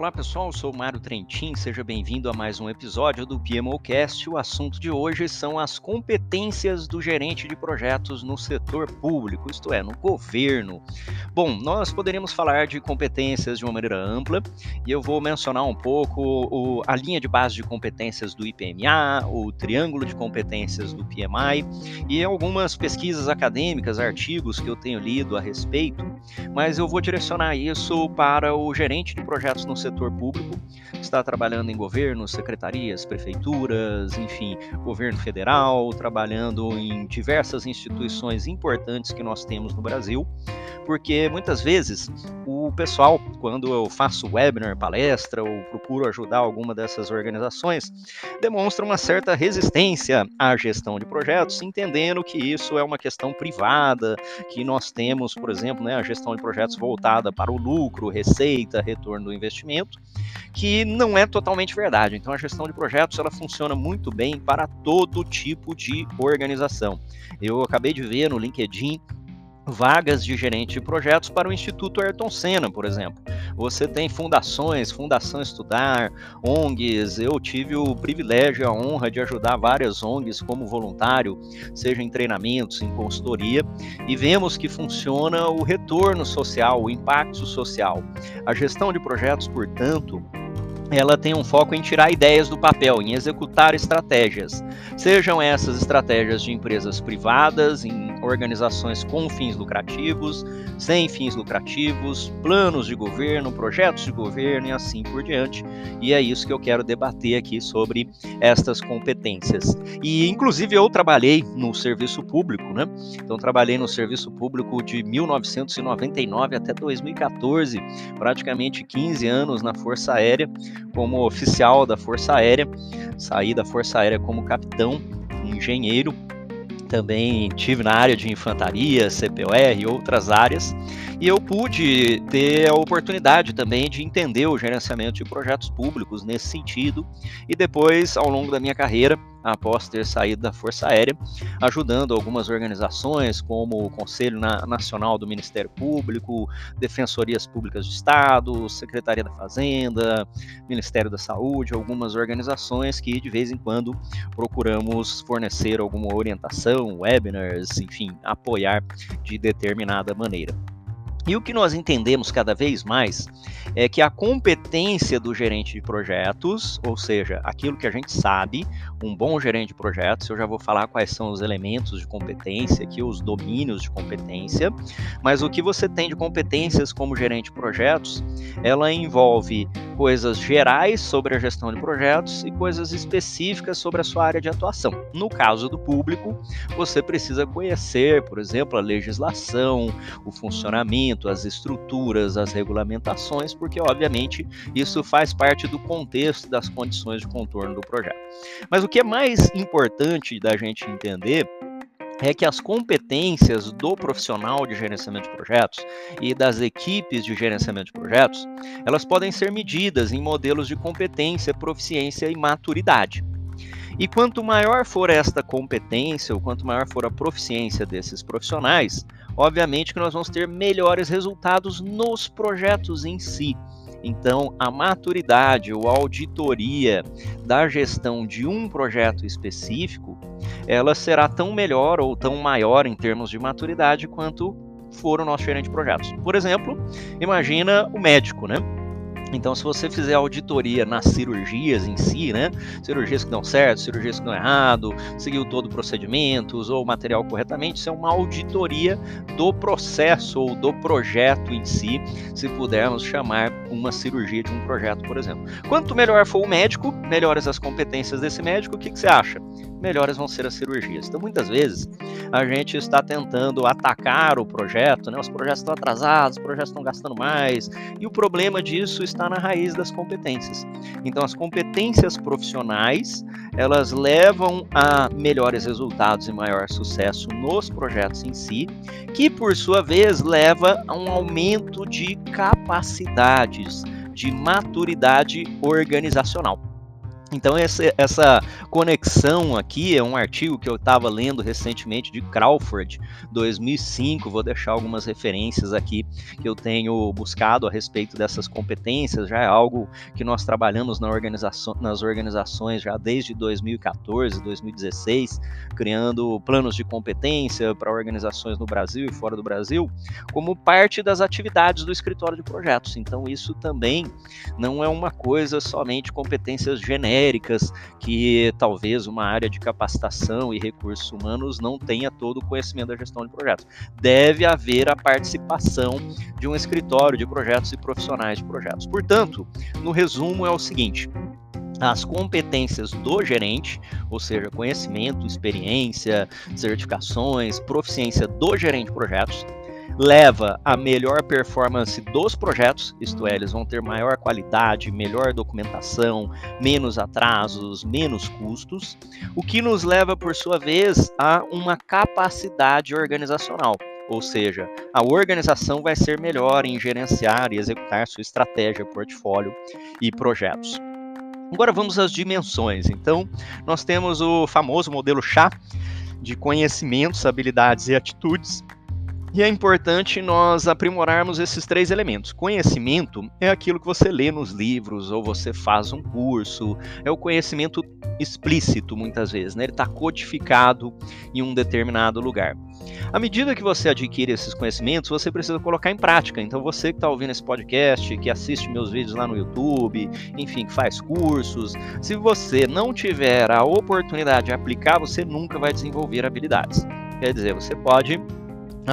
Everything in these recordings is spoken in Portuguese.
Olá pessoal, sou Mário Trentin, seja bem-vindo a mais um episódio do PMOcast. O assunto de hoje são as competências do gerente de projetos no setor público, isto é, no governo. Bom, nós poderíamos falar de competências de uma maneira ampla e eu vou mencionar um pouco o, a linha de base de competências do IPMA, o triângulo de competências do PMI e algumas pesquisas acadêmicas, artigos que eu tenho lido a respeito, mas eu vou direcionar isso para o gerente de projetos no setor público, está trabalhando em governos, secretarias, prefeituras, enfim, governo federal, trabalhando em diversas instituições importantes que nós temos no Brasil, porque muitas vezes o pessoal, quando eu faço webinar, palestra ou procuro ajudar alguma dessas organizações, demonstra uma certa resistência à gestão de projetos, entendendo que isso é uma questão privada, que nós temos, por exemplo, né, a gestão de projetos voltada para o lucro, receita, retorno do investimento que não é totalmente verdade. Então a gestão de projetos ela funciona muito bem para todo tipo de organização. Eu acabei de ver no LinkedIn vagas de gerente de projetos para o Instituto Ayrton Senna, por exemplo. Você tem fundações, Fundação Estudar, ONGs. Eu tive o privilégio e a honra de ajudar várias ONGs como voluntário, seja em treinamentos, em consultoria, e vemos que funciona o retorno social, o impacto social. A gestão de projetos, portanto, ela tem um foco em tirar ideias do papel, em executar estratégias. Sejam essas estratégias de empresas privadas, em organizações com fins lucrativos, sem fins lucrativos, planos de governo, projetos de governo e assim por diante. E é isso que eu quero debater aqui sobre estas competências. E inclusive eu trabalhei no serviço público, né? Então trabalhei no serviço público de 1999 até 2014, praticamente 15 anos na Força Aérea como oficial da Força Aérea. Saí da Força Aérea como capitão, engenheiro também tive na área de infantaria, CPOR e outras áreas, e eu pude ter a oportunidade também de entender o gerenciamento de projetos públicos nesse sentido, e depois, ao longo da minha carreira, após ter saído da Força Aérea, ajudando algumas organizações como o Conselho Nacional do Ministério Público, Defensorias Públicas de Estado, Secretaria da Fazenda, Ministério da Saúde, algumas organizações que de vez em quando procuramos fornecer alguma orientação, webinars, enfim, apoiar de determinada maneira. E o que nós entendemos cada vez mais é que a competência do gerente de projetos, ou seja, aquilo que a gente sabe, um bom gerente de projetos, eu já vou falar quais são os elementos de competência aqui, os domínios de competência, mas o que você tem de competências como gerente de projetos, ela envolve coisas gerais sobre a gestão de projetos e coisas específicas sobre a sua área de atuação. No caso do público, você precisa conhecer, por exemplo, a legislação, o funcionamento, as estruturas, as regulamentações, porque obviamente isso faz parte do contexto das condições de contorno do projeto. Mas o que é mais importante da gente entender é que as competências do profissional de gerenciamento de projetos e das equipes de gerenciamento de projetos, elas podem ser medidas em modelos de competência, proficiência e maturidade. E quanto maior for esta competência, ou quanto maior for a proficiência desses profissionais, obviamente que nós vamos ter melhores resultados nos projetos em si. Então, a maturidade ou auditoria da gestão de um projeto específico, ela será tão melhor ou tão maior em termos de maturidade quanto for o nosso gerente de projetos. Por exemplo, imagina o médico, né? Então, se você fizer auditoria nas cirurgias em si, né? Cirurgias que dão certo, cirurgias que dão errado, seguiu todo o procedimento, usou o material corretamente, isso é uma auditoria do processo ou do projeto em si, se pudermos chamar uma cirurgia de um projeto, por exemplo. Quanto melhor for o médico, melhores as competências desse médico, o que, que você acha? Melhores vão ser as cirurgias. Então, muitas vezes, a gente está tentando atacar o projeto, né? Os projetos estão atrasados, os projetos estão gastando mais, e o problema disso está na raiz das competências. Então, as competências profissionais, elas levam a melhores resultados e maior sucesso nos projetos em si, que por sua vez leva a um aumento de capacidades, de maturidade organizacional. Então essa, essa, conexão aqui é um artigo que eu estava lendo recentemente de Crawford, 2005. Vou deixar algumas referências aqui que eu tenho buscado a respeito dessas competências. Já é algo que nós trabalhamos na organização, nas organizações já desde 2014, 2016, criando planos de competência para organizações no Brasil e fora do Brasil, como parte das atividades do escritório de projetos. Então isso também não é uma coisa somente competências genéricas genéricas, que talvez uma área de capacitação e recursos humanos não tenha todo o conhecimento da gestão de projetos. Deve haver a participação de um escritório de projetos e profissionais de projetos. Portanto, no resumo é o seguinte: as competências do gerente, ou seja, conhecimento, experiência, certificações, proficiência do gerente de projetos, leva a melhor performance dos projetos, isto é, eles vão ter maior qualidade, melhor documentação, menos atrasos, menos custos, o que nos leva, por sua vez, a uma capacidade organizacional. Ou seja, a organização vai ser melhor em gerenciar e executar sua estratégia, portfólio e projetos. Agora vamos às dimensões. Então, nós temos o famoso modelo chá de conhecimentos, habilidades e atitudes, e é importante nós aprimorarmos esses três elementos. Conhecimento é aquilo que você lê nos livros ou você faz um curso, é o conhecimento explícito muitas vezes, né? ele está codificado em um determinado lugar. À medida que você adquire esses conhecimentos, você precisa colocar em prática. Então, você que está ouvindo esse podcast, que assiste meus vídeos lá no YouTube, enfim, que faz cursos, se você não tiver a oportunidade de aplicar, você nunca vai desenvolver habilidades. Quer dizer, você pode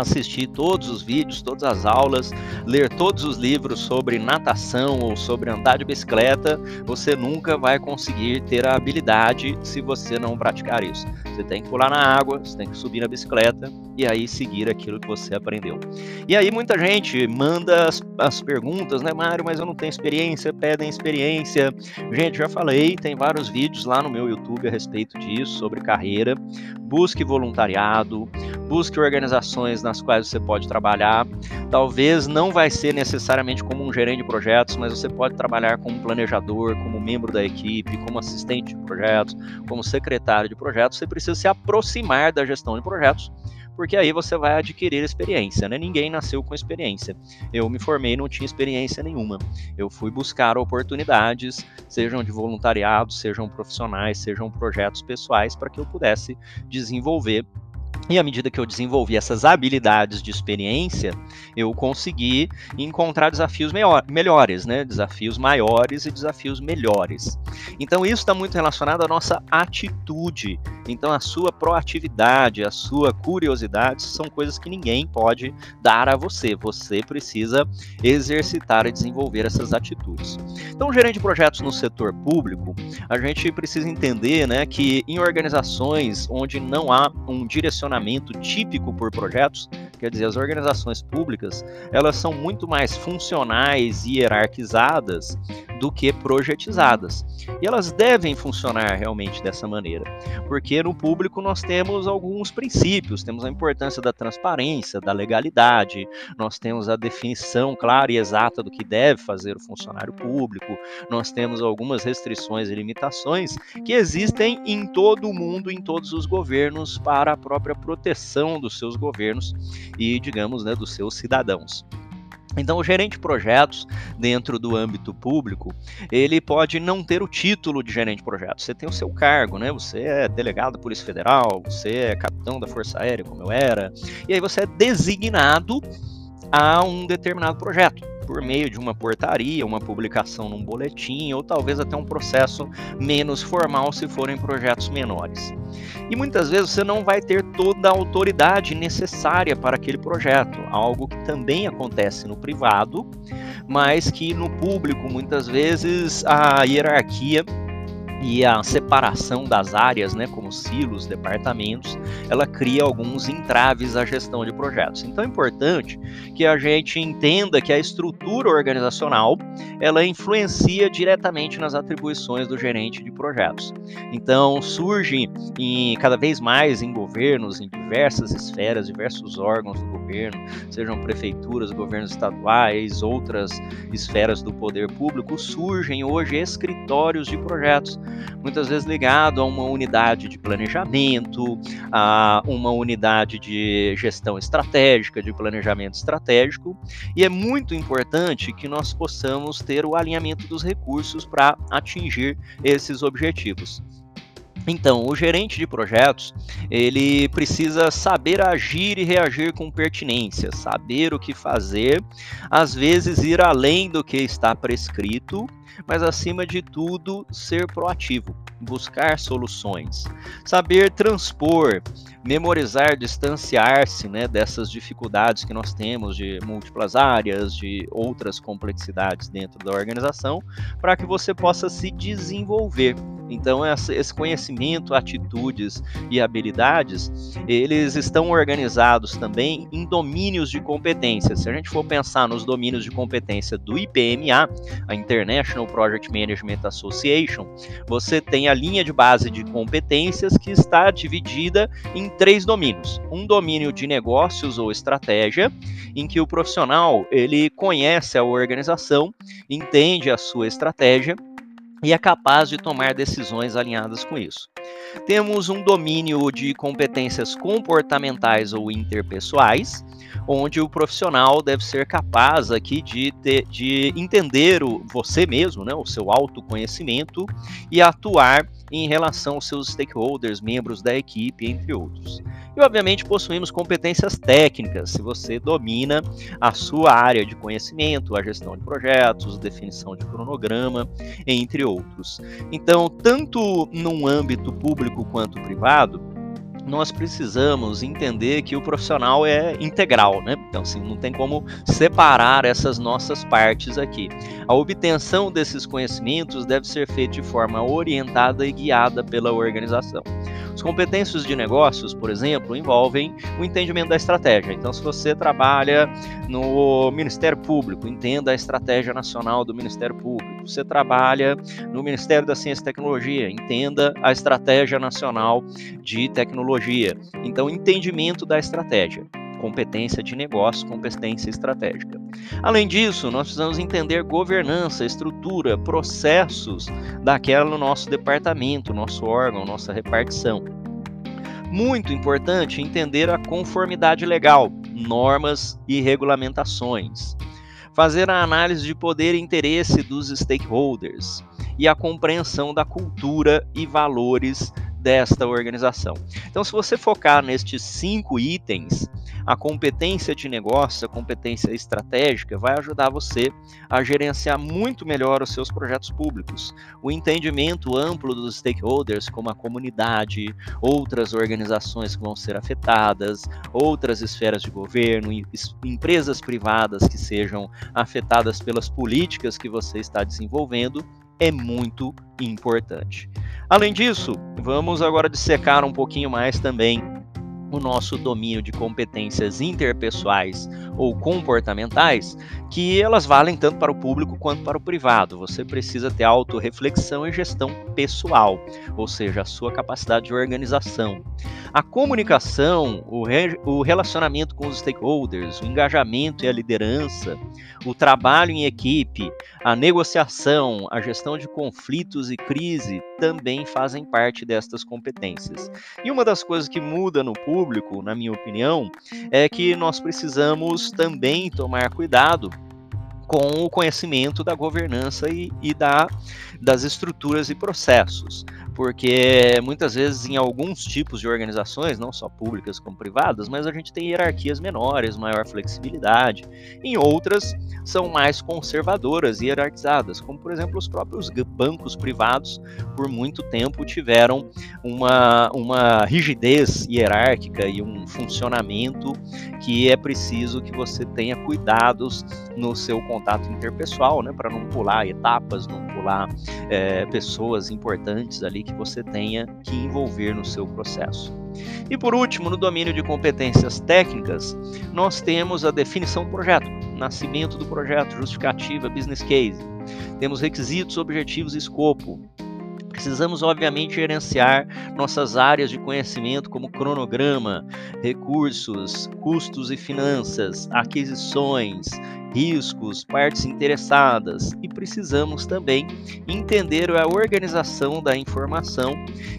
assistir todos os vídeos, todas as aulas, ler todos os livros sobre natação ou sobre andar de bicicleta, você nunca vai conseguir ter a habilidade se você não praticar isso. Você tem que pular na água, você tem que subir na bicicleta e aí seguir aquilo que você aprendeu. E aí muita gente manda as, as perguntas, né, Mário, mas eu não tenho experiência, pedem experiência. Gente, já falei, tem vários vídeos lá no meu YouTube a respeito disso, sobre carreira. Busque voluntariado, busque organizações nas quais você pode trabalhar. Talvez não vai ser necessariamente como um gerente de projetos, mas você pode trabalhar como planejador, como membro da equipe, como assistente de projetos, como secretário de projetos. Você precisa se aproximar da gestão de projetos porque aí você vai adquirir experiência, né? Ninguém nasceu com experiência. Eu me formei e não tinha experiência nenhuma. Eu fui buscar oportunidades, sejam de voluntariado, sejam profissionais, sejam projetos pessoais, para que eu pudesse desenvolver e à medida que eu desenvolvi essas habilidades de experiência, eu consegui encontrar desafios melhores, né? desafios maiores e desafios melhores. Então, isso está muito relacionado à nossa atitude. Então, a sua proatividade, a sua curiosidade são coisas que ninguém pode dar a você. Você precisa exercitar e desenvolver essas atitudes. Então, gerente de projetos no setor público, a gente precisa entender né, que em organizações onde não há um direcionamento funcionamento típico por projetos, quer dizer, as organizações públicas, elas são muito mais funcionais e hierarquizadas do que projetizadas. E elas devem funcionar realmente dessa maneira, porque no público nós temos alguns princípios, temos a importância da transparência, da legalidade, nós temos a definição clara e exata do que deve fazer o funcionário público, nós temos algumas restrições e limitações que existem em todo o mundo, em todos os governos, para a própria proteção dos seus governos e, digamos, né, dos seus cidadãos. Então, o gerente de projetos dentro do âmbito público, ele pode não ter o título de gerente de projetos. Você tem o seu cargo, né? Você é delegado da Polícia Federal, você é capitão da Força Aérea, como eu era, e aí você é designado a um determinado projeto por meio de uma portaria, uma publicação num boletim ou talvez até um processo menos formal se forem projetos menores. E muitas vezes você não vai ter toda a autoridade necessária para aquele projeto, algo que também acontece no privado, mas que no público muitas vezes a hierarquia e a separação das áreas, né, como silos, departamentos, ela cria alguns entraves à gestão de projetos. Então é importante que a gente entenda que a estrutura organizacional ela influencia diretamente nas atribuições do gerente de projetos. Então surge em, cada vez mais em governos, em diversas esferas, diversos órgãos do governo, sejam prefeituras, governos estaduais, outras esferas do poder público, surgem hoje escritórios de projetos muitas vezes ligado a uma unidade de planejamento, a uma unidade de gestão estratégica, de planejamento estratégico, e é muito importante que nós possamos ter o alinhamento dos recursos para atingir esses objetivos. Então, o gerente de projetos, ele precisa saber agir e reagir com pertinência, saber o que fazer, às vezes ir além do que está prescrito, mas acima de tudo, ser proativo, buscar soluções, saber transpor, memorizar, distanciar-se né, dessas dificuldades que nós temos de múltiplas áreas, de outras complexidades dentro da organização, para que você possa se desenvolver então, esse conhecimento, atitudes e habilidades, eles estão organizados também em domínios de competência. Se a gente for pensar nos domínios de competência do IPMA, a International Project Management Association, você tem a linha de base de competências que está dividida em três domínios. Um domínio de negócios ou estratégia, em que o profissional ele conhece a organização, entende a sua estratégia e é capaz de tomar decisões alinhadas com isso. Temos um domínio de competências comportamentais ou interpessoais, onde o profissional deve ser capaz aqui de, ter, de entender o, você mesmo, né, o seu autoconhecimento e atuar em relação aos seus stakeholders, membros da equipe, entre outros. E, obviamente, possuímos competências técnicas, se você domina a sua área de conhecimento, a gestão de projetos, definição de cronograma, entre outros. Então, tanto num âmbito público quanto privado, nós precisamos entender que o profissional é integral, né? Então, assim, não tem como separar essas nossas partes aqui. A obtenção desses conhecimentos deve ser feita de forma orientada e guiada pela organização. As competências de negócios, por exemplo, envolvem o entendimento da estratégia. Então, se você trabalha no Ministério Público, entenda a estratégia nacional do Ministério Público. Você trabalha no Ministério da Ciência e Tecnologia, entenda a estratégia nacional de tecnologia. Então, entendimento da estratégia competência de negócio, competência estratégica. Além disso, nós precisamos entender governança, estrutura, processos daquela nosso departamento, nosso órgão, nossa repartição. Muito importante entender a conformidade legal, normas e regulamentações. Fazer a análise de poder e interesse dos stakeholders e a compreensão da cultura e valores desta organização. Então, se você focar nestes cinco itens, a competência de negócio, a competência estratégica, vai ajudar você a gerenciar muito melhor os seus projetos públicos. O entendimento amplo dos stakeholders, como a comunidade, outras organizações que vão ser afetadas, outras esferas de governo, empresas privadas que sejam afetadas pelas políticas que você está desenvolvendo, é muito importante. Além disso, vamos agora dissecar um pouquinho mais também o nosso domínio de competências interpessoais ou comportamentais, que elas valem tanto para o público quanto para o privado. Você precisa ter autorreflexão e gestão pessoal, ou seja, a sua capacidade de organização. A comunicação, o, re, o relacionamento com os stakeholders, o engajamento e a liderança, o trabalho em equipe, a negociação, a gestão de conflitos e crise também fazem parte destas competências. E uma das coisas que muda no público, na minha opinião, é que nós precisamos também tomar cuidado com o conhecimento da governança e, e da, das estruturas e processos porque muitas vezes em alguns tipos de organizações, não só públicas como privadas, mas a gente tem hierarquias menores, maior flexibilidade. Em outras, são mais conservadoras e hierarquizadas, como por exemplo os próprios bancos privados, por muito tempo tiveram uma, uma rigidez hierárquica e um funcionamento que é preciso que você tenha cuidados no seu contato interpessoal, né, para não pular etapas, não pular é, pessoas importantes ali que você tenha que envolver no seu processo. E por último, no domínio de competências técnicas, nós temos a definição do projeto, nascimento do projeto, justificativa, business case. Temos requisitos, objetivos e escopo. Precisamos, obviamente, gerenciar nossas áreas de conhecimento, como cronograma, recursos, custos e finanças, aquisições, riscos, partes interessadas e precisamos também entender a organização da informação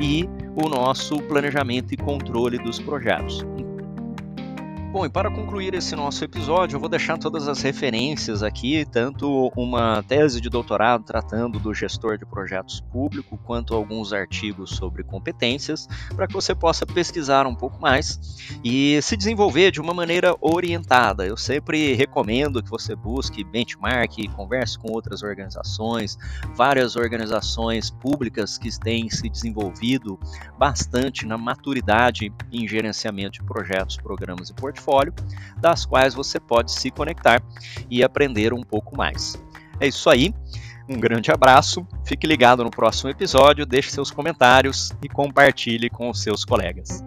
e o nosso planejamento e controle dos projetos. Bom, e para concluir esse nosso episódio, eu vou deixar todas as referências aqui, tanto uma tese de doutorado tratando do gestor de projetos público, quanto alguns artigos sobre competências, para que você possa pesquisar um pouco mais e se desenvolver de uma maneira orientada. Eu sempre recomendo que você busque benchmark, converse com outras organizações, várias organizações públicas que têm se desenvolvido bastante na maturidade em gerenciamento de projetos, programas e portfólios portfólio, das quais você pode se conectar e aprender um pouco mais. É isso aí. Um grande abraço, fique ligado no próximo episódio, deixe seus comentários e compartilhe com os seus colegas.